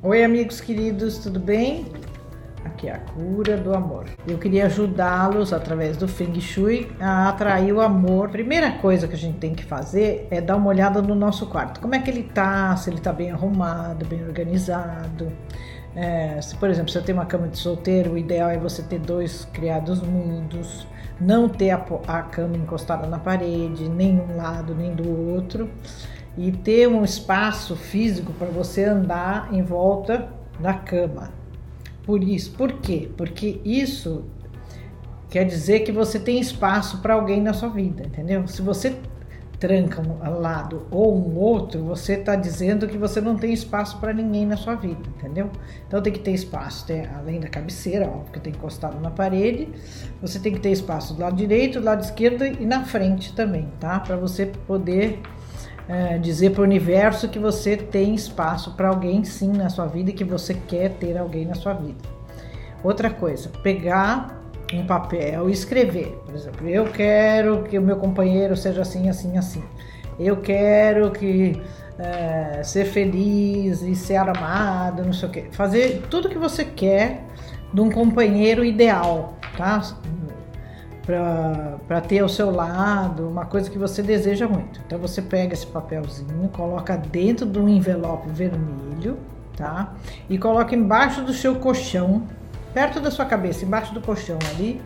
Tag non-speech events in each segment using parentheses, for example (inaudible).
Oi, amigos queridos, tudo bem? Aqui é a cura do amor. Eu queria ajudá-los através do Feng Shui a atrair o amor. Primeira coisa que a gente tem que fazer é dar uma olhada no nosso quarto. Como é que ele tá? Se ele tá bem arrumado, bem organizado. É, se, por exemplo, você tem uma cama de solteiro, o ideal é você ter dois criados mudos, não ter a, a cama encostada na parede, nem um lado nem do outro e ter um espaço físico para você andar em volta da cama. Por isso, por quê? Porque isso quer dizer que você tem espaço para alguém na sua vida, entendeu? Se você tranca um lado ou um outro, você está dizendo que você não tem espaço para ninguém na sua vida, entendeu? Então tem que ter espaço, tem, além da cabeceira, óbvio que tem encostado na parede, você tem que ter espaço do lado direito, do lado esquerdo e na frente também, tá? Para você poder é, dizer para o universo que você tem espaço para alguém sim na sua vida e que você quer ter alguém na sua vida. Outra coisa, pegar um papel e escrever. Por exemplo, eu quero que o meu companheiro seja assim, assim, assim. Eu quero que é, ser feliz e ser amado, não sei o quê. Fazer tudo que você quer de um companheiro ideal, tá? Para ter ao seu lado uma coisa que você deseja muito. Então você pega esse papelzinho, coloca dentro de um envelope vermelho, tá? E coloca embaixo do seu colchão, perto da sua cabeça, embaixo do colchão ali.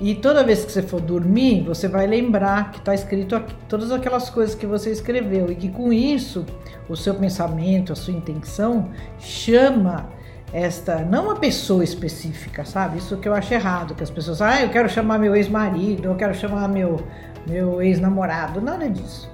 E toda vez que você for dormir, você vai lembrar que está escrito aqui, todas aquelas coisas que você escreveu e que com isso o seu pensamento, a sua intenção chama esta, não uma pessoa específica, sabe? Isso que eu acho errado, que as pessoas, ah, eu quero chamar meu ex-marido, eu quero chamar meu, meu ex-namorado, nada disso.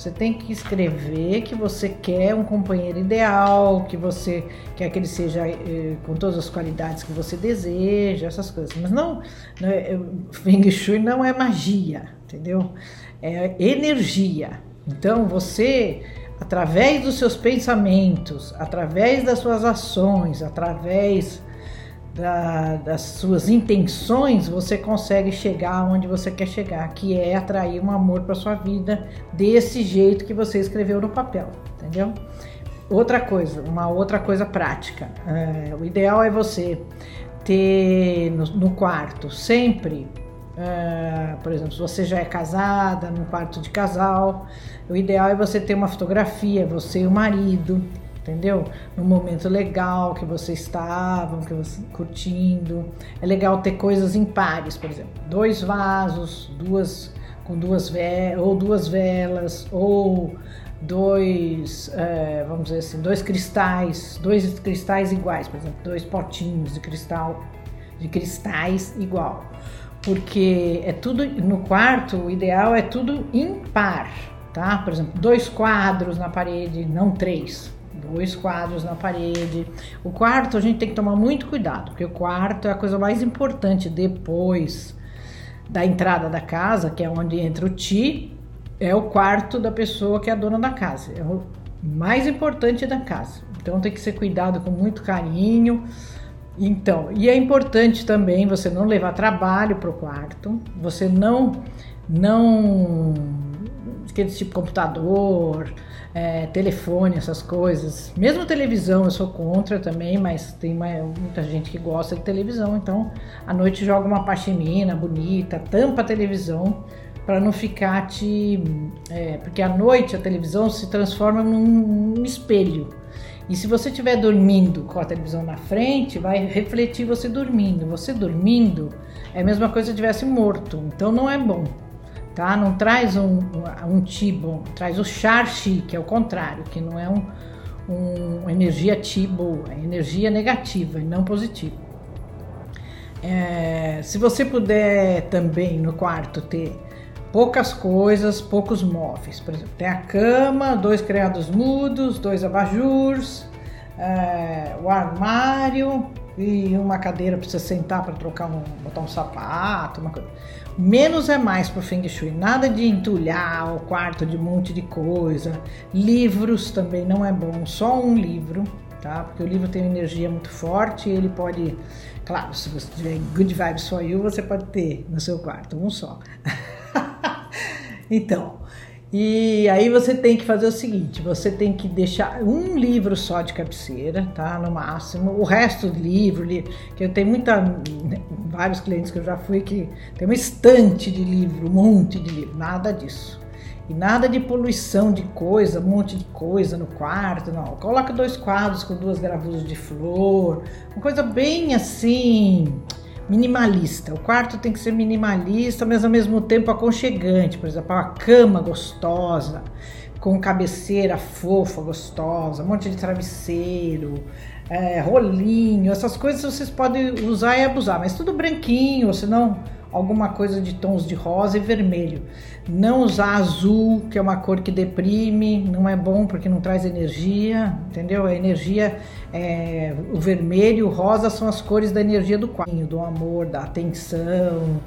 Você tem que escrever que você quer um companheiro ideal, que você quer que ele seja eh, com todas as qualidades que você deseja, essas coisas. Mas não, não é, Feng Shui não é magia, entendeu? É energia. Então você através dos seus pensamentos, através das suas ações, através da, das suas intenções, você consegue chegar onde você quer chegar, que é atrair um amor para sua vida desse jeito que você escreveu no papel, entendeu? Outra coisa, uma outra coisa prática, é, o ideal é você ter no, no quarto sempre Uh, por exemplo, se você já é casada, num quarto de casal, o ideal é você ter uma fotografia, você e o marido, entendeu? Num momento legal que vocês estavam, que você curtindo. É legal ter coisas em pares, por exemplo, dois vasos, duas com duas velas, ou duas velas, ou dois, é, vamos dizer assim, dois cristais, dois cristais iguais, por exemplo, dois potinhos de cristal, de cristais igual porque é tudo no quarto, o ideal é tudo impar, tá? Por exemplo, dois quadros na parede, não três. Dois quadros na parede. O quarto a gente tem que tomar muito cuidado, porque o quarto é a coisa mais importante depois da entrada da casa, que é onde entra o ti, é o quarto da pessoa que é a dona da casa. É o mais importante da casa. Então tem que ser cuidado com muito carinho então, e é importante também você não levar trabalho para o quarto, você não, não, aquele tipo computador, é, telefone, essas coisas. Mesmo televisão eu sou contra também, mas tem uma, muita gente que gosta de televisão, então à noite joga uma pashmina bonita, tampa a televisão para não ficar te. É, porque à noite a televisão se transforma num espelho. E se você estiver dormindo com a televisão na frente, vai refletir você dormindo. Você dormindo é a mesma coisa se estivesse morto. Então não é bom, tá? Não traz um, um bom, traz o char chi, que é o contrário, que não é um, um, energia ti boa, é energia negativa e não positiva. É, se você puder também no quarto ter poucas coisas, poucos móveis. Por exemplo, tem a cama, dois criados mudos, dois abajures, é, o armário e uma cadeira para você sentar para trocar um, botar um sapato, uma coisa. Menos é mais pro Feng Shui, nada de entulhar o quarto de um monte de coisa. Livros também não é bom, só um livro, tá? Porque o livro tem uma energia muito forte ele pode, claro, se você tiver good vibes for you, você pode ter no seu quarto um só. (laughs) Então, E aí você tem que fazer o seguinte, você tem que deixar um livro só de cabeceira, tá? No máximo. O resto do livro, que eu tenho muita, vários clientes que eu já fui que tem uma estante de livro, um monte de livro, nada disso. E nada de poluição de coisa, um monte de coisa no quarto, não. Coloca dois quadros com duas gravuras de flor, uma coisa bem assim, minimalista. O quarto tem que ser minimalista, mas ao mesmo tempo aconchegante. Por exemplo, uma cama gostosa, com cabeceira fofa, gostosa, um monte de travesseiro, é, rolinho, essas coisas vocês podem usar e abusar, mas tudo branquinho, senão alguma coisa de tons de rosa e vermelho. Não usar azul, que é uma cor que deprime, não é bom porque não traz energia, entendeu? A energia, é, o vermelho e o rosa são as cores da energia do quarto, do amor, da atenção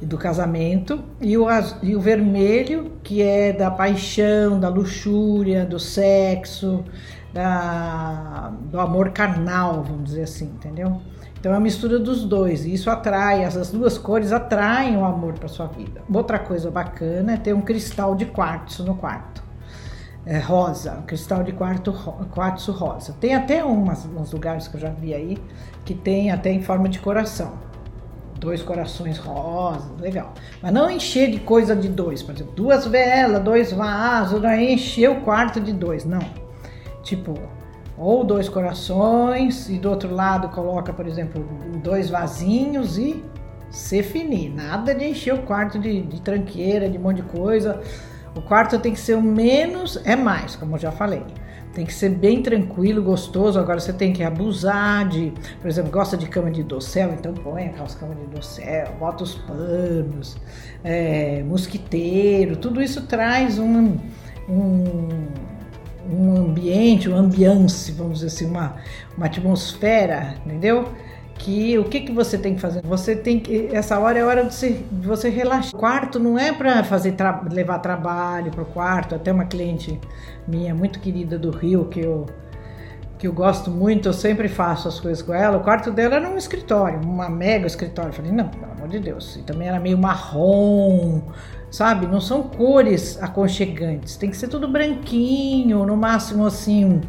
e do casamento. E o, e o vermelho, que é da paixão, da luxúria, do sexo, da, do amor carnal, vamos dizer assim, entendeu? Então é a mistura dos dois, e isso atrai, essas duas cores atraem o amor para sua vida. Outra coisa bacana é ter um cristal de quartzo no quarto. É rosa, um cristal de quarto, quartzo rosa. Tem até umas, uns lugares que eu já vi aí que tem até em forma de coração. Dois corações rosas, legal. Mas não encher de coisa de dois, por exemplo, duas velas, dois vasos, daí encher o quarto de dois, não. Tipo, ou dois corações e do outro lado coloca, por exemplo, dois vasinhos e se finir. Nada de encher o quarto de, de tranqueira, de um monte de coisa. O quarto tem que ser o menos é mais, como eu já falei. Tem que ser bem tranquilo, gostoso. Agora você tem que abusar de, por exemplo, gosta de cama de dossel, então põe aquelas camas de dossel, bota os panos, é, mosquiteiro, tudo isso traz um, um um ambiente, um ambiance, vamos dizer assim, uma, uma atmosfera, entendeu? Que o que, que você tem que fazer? Você tem que. Essa hora é hora de você, de você relaxar. O quarto não é para fazer tra levar trabalho para o quarto. Até uma cliente minha muito querida do Rio, que eu, que eu gosto muito, eu sempre faço as coisas com ela. O quarto dela era um escritório, uma mega escritório. Eu falei, não, pelo amor de Deus. E também era meio marrom sabe? Não são cores aconchegantes, tem que ser tudo branquinho, no máximo assim,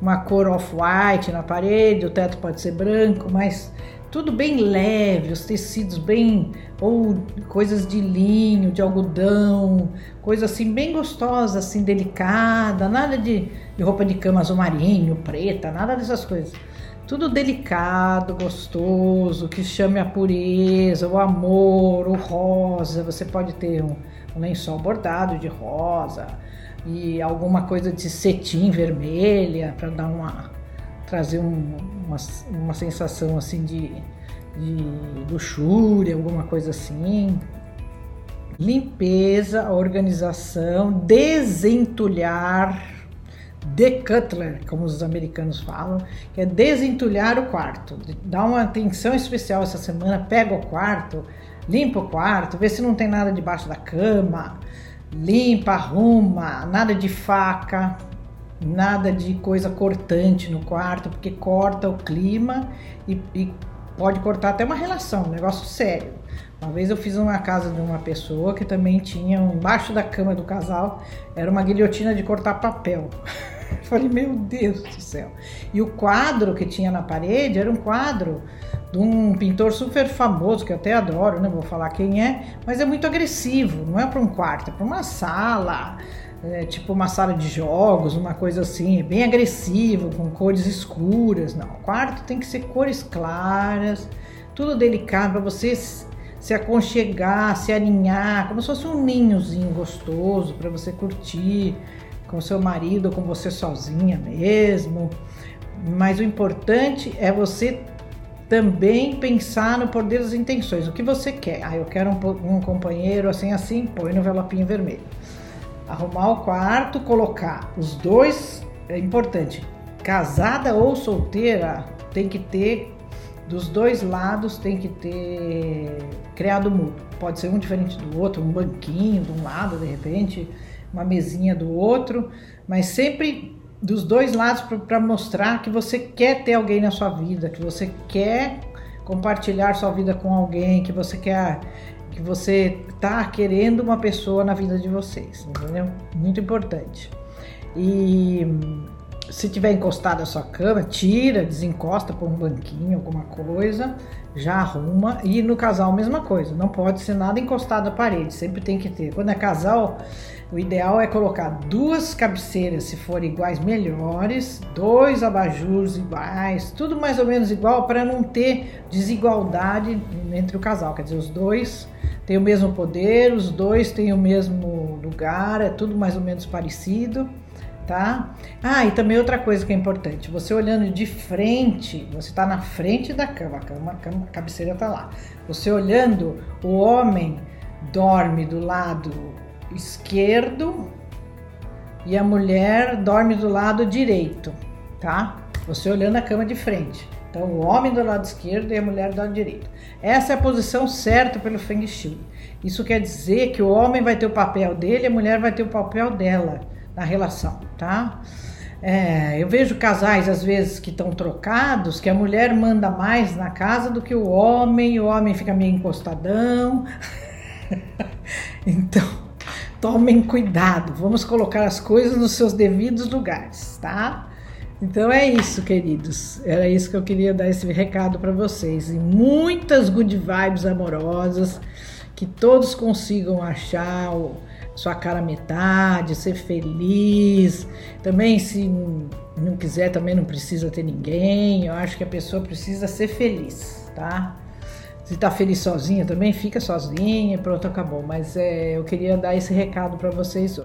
uma cor off-white na parede, o teto pode ser branco, mas tudo bem leve, os tecidos bem ou coisas de linho, de algodão, coisa assim bem gostosa, assim delicada, nada de, de roupa de cama azul marinho, preta, nada dessas coisas. Tudo delicado, gostoso, que chame a pureza, o amor, o rosa. Você pode ter um, um lençol bordado de rosa e alguma coisa de cetim vermelha para dar uma trazer um, uma, uma sensação assim de, de luxúria, alguma coisa assim. Limpeza, organização, desentulhar decutler, como os americanos falam, que é desentulhar o quarto. Dá uma atenção especial essa semana, pega o quarto, limpa o quarto, vê se não tem nada debaixo da cama, limpa, arruma, nada de faca, nada de coisa cortante no quarto, porque corta o clima e, e pode cortar até uma relação, um negócio sério. Uma vez eu fiz uma casa de uma pessoa que também tinha embaixo da cama do casal era uma guilhotina de cortar papel. (laughs) Falei, meu Deus do céu. E o quadro que tinha na parede era um quadro de um pintor super famoso, que eu até adoro, não vou falar quem é, mas é muito agressivo. Não é para um quarto, é para uma sala, é, tipo uma sala de jogos, uma coisa assim, bem agressivo, com cores escuras. Não, o quarto tem que ser cores claras, tudo delicado para você se aconchegar, se alinhar, como se fosse um ninhozinho gostoso para você curtir com seu marido com você sozinha mesmo. Mas o importante é você também pensar no poder das intenções. O que você quer? Ah, eu quero um, um companheiro assim, assim, põe no envelopinho vermelho. Arrumar o quarto, colocar os dois, é importante. Casada ou solteira, tem que ter, dos dois lados, tem que ter criado mútuo. Pode ser um diferente do outro, um banquinho de um lado, de repente uma mesinha do outro, mas sempre dos dois lados para mostrar que você quer ter alguém na sua vida, que você quer compartilhar sua vida com alguém, que você quer que você tá querendo uma pessoa na vida de vocês, entendeu? Muito importante. E se tiver encostado a sua cama, tira, desencosta por um banquinho, alguma coisa, já arruma. E no casal, mesma coisa, não pode ser nada encostado à parede, sempre tem que ter. Quando é casal, o ideal é colocar duas cabeceiras, se forem iguais, melhores, dois abajures iguais, tudo mais ou menos igual para não ter desigualdade entre o casal. Quer dizer, os dois têm o mesmo poder, os dois têm o mesmo lugar, é tudo mais ou menos parecido tá? Ah, e também outra coisa que é importante, você olhando de frente, você está na frente da cama, a, cama, a, cama, a cabeceira está lá. Você olhando, o homem dorme do lado esquerdo e a mulher dorme do lado direito, tá? Você olhando a cama de frente. Então, o homem do lado esquerdo e a mulher do lado direito. Essa é a posição certa pelo Feng Shui. Isso quer dizer que o homem vai ter o papel dele e a mulher vai ter o papel dela na relação, tá? É, eu vejo casais às vezes que estão trocados, que a mulher manda mais na casa do que o homem, o homem fica meio encostadão. (laughs) então, tomem cuidado, vamos colocar as coisas nos seus devidos lugares, tá? Então é isso, queridos. Era isso que eu queria dar esse recado para vocês. E muitas good vibes amorosas, que todos consigam achar sua cara metade, ser feliz. Também, se não quiser, também não precisa ter ninguém. Eu acho que a pessoa precisa ser feliz, tá? Se tá feliz sozinha também, fica sozinha, pronto, acabou. Mas é, eu queria dar esse recado para vocês hoje.